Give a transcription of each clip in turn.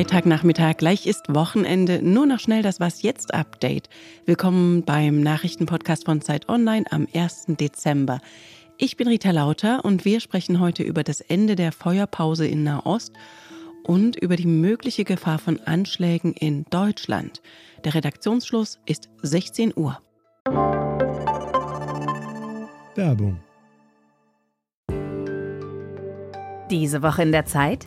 Freitagnachmittag, gleich ist Wochenende. Nur noch schnell das Was jetzt Update. Willkommen beim Nachrichtenpodcast von Zeit Online am 1. Dezember. Ich bin Rita Lauter und wir sprechen heute über das Ende der Feuerpause in Nahost und über die mögliche Gefahr von Anschlägen in Deutschland. Der Redaktionsschluss ist 16 Uhr. Werbung. Diese Woche in der Zeit?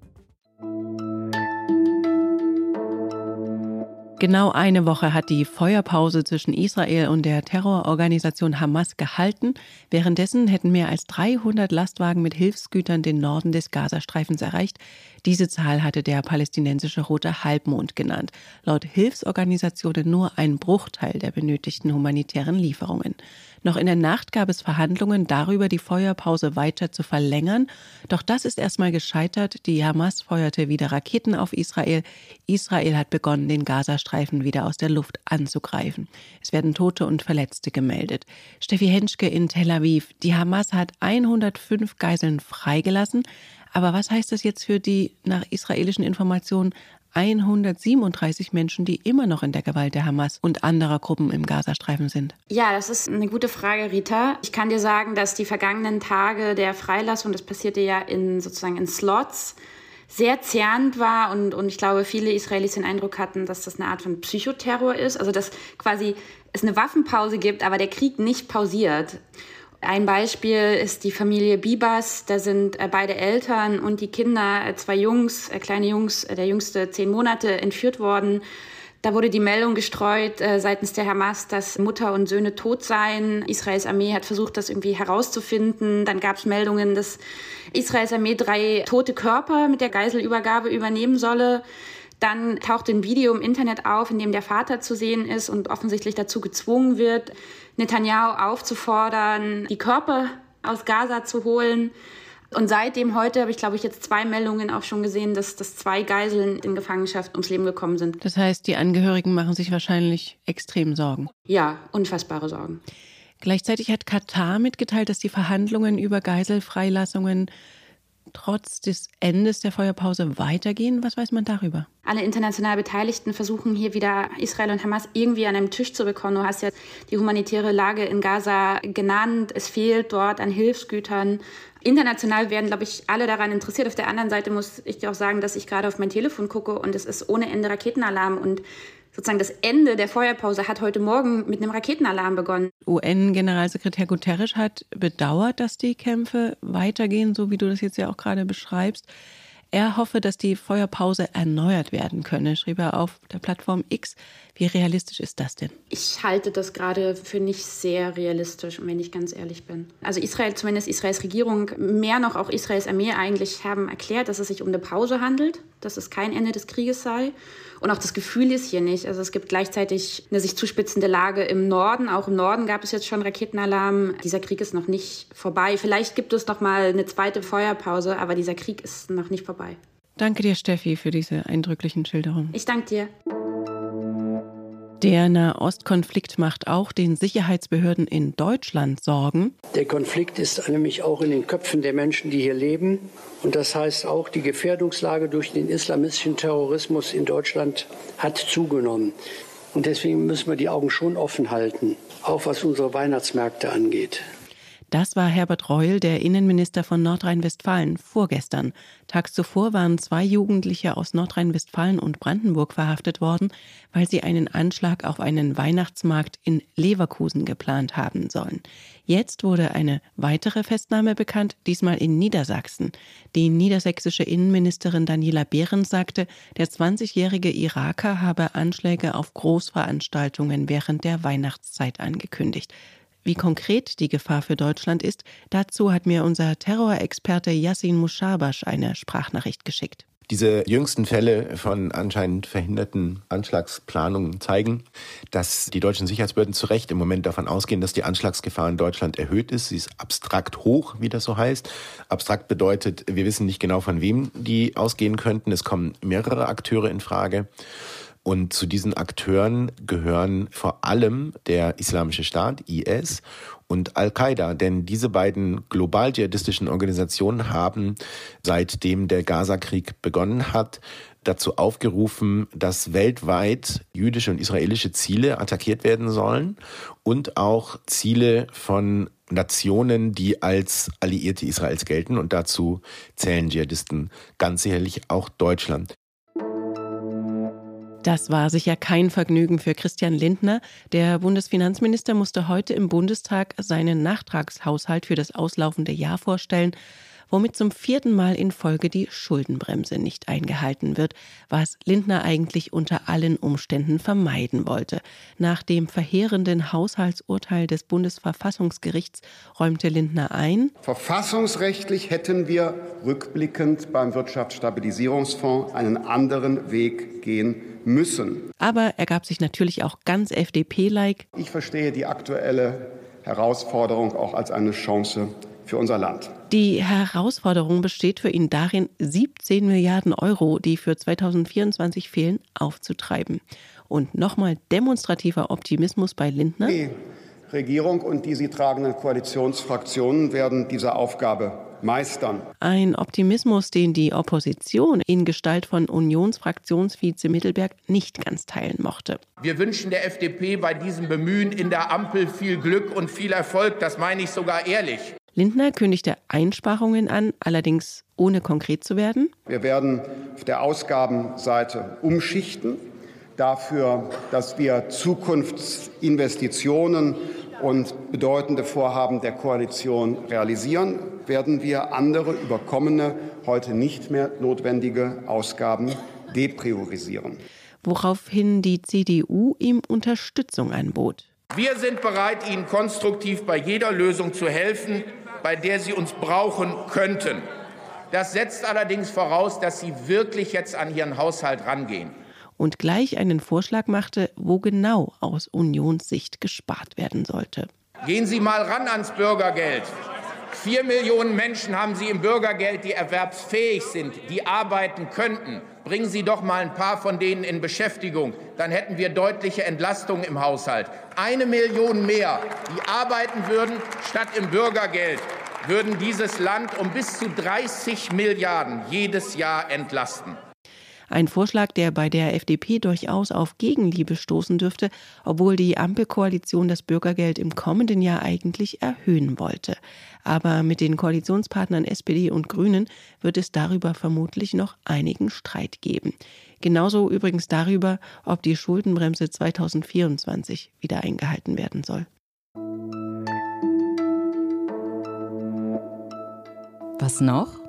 Genau eine Woche hat die Feuerpause zwischen Israel und der Terrororganisation Hamas gehalten. Währenddessen hätten mehr als 300 Lastwagen mit Hilfsgütern den Norden des Gazastreifens erreicht. Diese Zahl hatte der palästinensische Rote Halbmond genannt. Laut Hilfsorganisationen nur ein Bruchteil der benötigten humanitären Lieferungen. Noch in der Nacht gab es Verhandlungen darüber, die Feuerpause weiter zu verlängern. Doch das ist erstmal gescheitert. Die Hamas feuerte wieder Raketen auf Israel. Israel hat begonnen, den Gazastreifen wieder aus der Luft anzugreifen. Es werden Tote und Verletzte gemeldet. Steffi Henschke in Tel Aviv. Die Hamas hat 105 Geiseln freigelassen. Aber was heißt das jetzt für die nach israelischen Informationen 137 Menschen, die immer noch in der Gewalt der Hamas und anderer Gruppen im Gazastreifen sind? Ja, das ist eine gute Frage, Rita. Ich kann dir sagen, dass die vergangenen Tage der Freilassung, das passierte ja in sozusagen in Slots, sehr zerrend war und, und ich glaube, viele Israelis den Eindruck hatten, dass das eine Art von Psychoterror ist. Also, dass quasi es eine Waffenpause gibt, aber der Krieg nicht pausiert. Ein Beispiel ist die Familie Bibas. Da sind äh, beide Eltern und die Kinder, äh, zwei Jungs, äh, kleine Jungs, der jüngste zehn Monate, entführt worden. Da wurde die Meldung gestreut seitens der Hamas, dass Mutter und Söhne tot seien. Israels Armee hat versucht, das irgendwie herauszufinden. Dann gab es Meldungen, dass Israels Armee drei tote Körper mit der Geiselübergabe übernehmen solle. Dann taucht ein Video im Internet auf, in dem der Vater zu sehen ist und offensichtlich dazu gezwungen wird, Netanyahu aufzufordern, die Körper aus Gaza zu holen. Und seitdem heute habe ich, glaube ich, jetzt zwei Meldungen auch schon gesehen, dass, dass zwei Geiseln in Gefangenschaft ums Leben gekommen sind. Das heißt, die Angehörigen machen sich wahrscheinlich extrem Sorgen. Ja, unfassbare Sorgen. Gleichzeitig hat Katar mitgeteilt, dass die Verhandlungen über Geiselfreilassungen trotz des Endes der Feuerpause weitergehen? Was weiß man darüber? Alle international Beteiligten versuchen hier wieder Israel und Hamas irgendwie an einem Tisch zu bekommen. Du hast ja die humanitäre Lage in Gaza genannt. Es fehlt dort an Hilfsgütern. International werden, glaube ich, alle daran interessiert. Auf der anderen Seite muss ich dir auch sagen, dass ich gerade auf mein Telefon gucke und es ist ohne Ende Raketenalarm und sozusagen das Ende der Feuerpause hat heute Morgen mit einem Raketenalarm begonnen. UN-Generalsekretär Guterres hat bedauert, dass die Kämpfe weitergehen, so wie du das jetzt ja auch gerade beschreibst. Er hoffe, dass die Feuerpause erneuert werden könne, schrieb er auf der Plattform X. Wie realistisch ist das denn? Ich halte das gerade für nicht sehr realistisch, wenn ich ganz ehrlich bin. Also Israel, zumindest Israels Regierung, mehr noch auch Israels Armee eigentlich haben erklärt, dass es sich um eine Pause handelt, dass es kein Ende des Krieges sei. Und auch das Gefühl ist hier nicht. Also es gibt gleichzeitig eine sich zuspitzende Lage im Norden. Auch im Norden gab es jetzt schon Raketenalarm. Dieser Krieg ist noch nicht vorbei. Vielleicht gibt es noch mal eine zweite Feuerpause, aber dieser Krieg ist noch nicht vorbei. Danke dir, Steffi, für diese eindrücklichen Schilderungen. Ich danke dir. Der Nahostkonflikt macht auch den Sicherheitsbehörden in Deutschland Sorgen. Der Konflikt ist nämlich auch in den Köpfen der Menschen, die hier leben. Und das heißt auch, die Gefährdungslage durch den islamistischen Terrorismus in Deutschland hat zugenommen. Und deswegen müssen wir die Augen schon offen halten, auch was unsere Weihnachtsmärkte angeht. Das war Herbert Reul, der Innenminister von Nordrhein-Westfalen, vorgestern. Tags zuvor waren zwei Jugendliche aus Nordrhein-Westfalen und Brandenburg verhaftet worden, weil sie einen Anschlag auf einen Weihnachtsmarkt in Leverkusen geplant haben sollen. Jetzt wurde eine weitere Festnahme bekannt, diesmal in Niedersachsen. Die niedersächsische Innenministerin Daniela Behrens sagte, der 20-jährige Iraker habe Anschläge auf Großveranstaltungen während der Weihnachtszeit angekündigt. Wie konkret die Gefahr für Deutschland ist, dazu hat mir unser Terrorexperte Yassin Mushabash eine Sprachnachricht geschickt. Diese jüngsten Fälle von anscheinend verhinderten Anschlagsplanungen zeigen, dass die deutschen Sicherheitsbehörden zu Recht im Moment davon ausgehen, dass die Anschlagsgefahr in Deutschland erhöht ist. Sie ist abstrakt hoch, wie das so heißt. Abstrakt bedeutet, wir wissen nicht genau, von wem die ausgehen könnten. Es kommen mehrere Akteure in Frage. Und zu diesen Akteuren gehören vor allem der Islamische Staat, IS, und Al-Qaida, denn diese beiden global dschihadistischen Organisationen haben, seitdem der Gaza-Krieg begonnen hat, dazu aufgerufen, dass weltweit jüdische und israelische Ziele attackiert werden sollen und auch Ziele von Nationen, die als Alliierte Israels gelten. Und dazu zählen Dschihadisten ganz sicherlich auch Deutschland. Das war sicher kein Vergnügen für Christian Lindner. Der Bundesfinanzminister musste heute im Bundestag seinen Nachtragshaushalt für das auslaufende Jahr vorstellen womit zum vierten Mal in Folge die Schuldenbremse nicht eingehalten wird, was Lindner eigentlich unter allen Umständen vermeiden wollte. Nach dem verheerenden Haushaltsurteil des Bundesverfassungsgerichts räumte Lindner ein, Verfassungsrechtlich hätten wir rückblickend beim Wirtschaftsstabilisierungsfonds einen anderen Weg gehen müssen. Aber er gab sich natürlich auch ganz FDP-like. Ich verstehe die aktuelle Herausforderung auch als eine Chance für unser Land. Die Herausforderung besteht für ihn darin, 17 Milliarden Euro, die für 2024 fehlen, aufzutreiben. Und nochmal demonstrativer Optimismus bei Lindner. Die Regierung und die sie tragenden Koalitionsfraktionen werden diese Aufgabe meistern. Ein Optimismus, den die Opposition in Gestalt von Unionsfraktionsvize Mittelberg nicht ganz teilen mochte. Wir wünschen der FDP bei diesem Bemühen in der Ampel viel Glück und viel Erfolg. Das meine ich sogar ehrlich. Lindner kündigte Einsparungen an, allerdings ohne konkret zu werden. Wir werden auf der Ausgabenseite umschichten, dafür, dass wir Zukunftsinvestitionen und bedeutende Vorhaben der Koalition realisieren, werden wir andere überkommene, heute nicht mehr notwendige Ausgaben depriorisieren. Woraufhin die CDU ihm Unterstützung anbot. Wir sind bereit, Ihnen konstruktiv bei jeder Lösung zu helfen, bei der Sie uns brauchen könnten. Das setzt allerdings voraus, dass Sie wirklich jetzt an Ihren Haushalt rangehen. Und gleich einen Vorschlag machte, wo genau aus Unionssicht gespart werden sollte. Gehen Sie mal ran ans Bürgergeld. Vier Millionen Menschen haben Sie im Bürgergeld, die erwerbsfähig sind, die arbeiten könnten. Bringen Sie doch mal ein paar von denen in Beschäftigung. Dann hätten wir deutliche Entlastungen im Haushalt. Eine Million mehr, die arbeiten würden, statt im Bürgergeld, würden dieses Land um bis zu 30 Milliarden jedes Jahr entlasten. Ein Vorschlag, der bei der FDP durchaus auf Gegenliebe stoßen dürfte, obwohl die Ampelkoalition das Bürgergeld im kommenden Jahr eigentlich erhöhen wollte. Aber mit den Koalitionspartnern SPD und Grünen wird es darüber vermutlich noch einigen Streit geben. Genauso übrigens darüber, ob die Schuldenbremse 2024 wieder eingehalten werden soll. Was noch?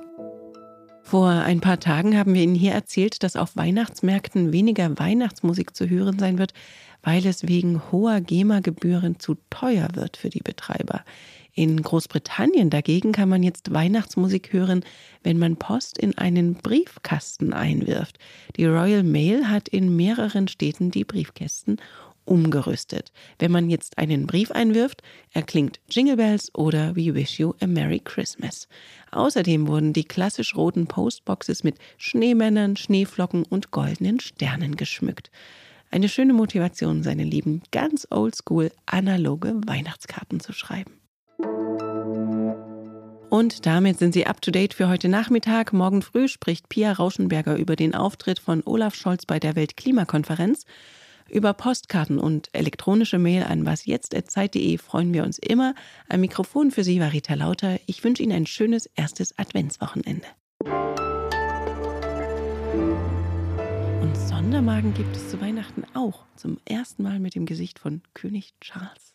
Vor ein paar Tagen haben wir Ihnen hier erzählt, dass auf Weihnachtsmärkten weniger Weihnachtsmusik zu hören sein wird, weil es wegen hoher GEMA-Gebühren zu teuer wird für die Betreiber. In Großbritannien dagegen kann man jetzt Weihnachtsmusik hören, wenn man Post in einen Briefkasten einwirft. Die Royal Mail hat in mehreren Städten die Briefkästen umgerüstet. Wenn man jetzt einen Brief einwirft, erklingt Jingle Bells oder We Wish You a Merry Christmas. Außerdem wurden die klassisch roten Postboxes mit Schneemännern, Schneeflocken und goldenen Sternen geschmückt. Eine schöne Motivation, seine lieben ganz oldschool analoge Weihnachtskarten zu schreiben. Und damit sind Sie up to date für heute Nachmittag. Morgen früh spricht Pia Rauschenberger über den Auftritt von Olaf Scholz bei der Weltklimakonferenz. Über Postkarten und elektronische Mail an wasjetzt.zeit.de freuen wir uns immer. Am Mikrofon für Sie war Rita Lauter. Ich wünsche Ihnen ein schönes erstes Adventswochenende. Und Sondermagen gibt es zu Weihnachten auch. Zum ersten Mal mit dem Gesicht von König Charles.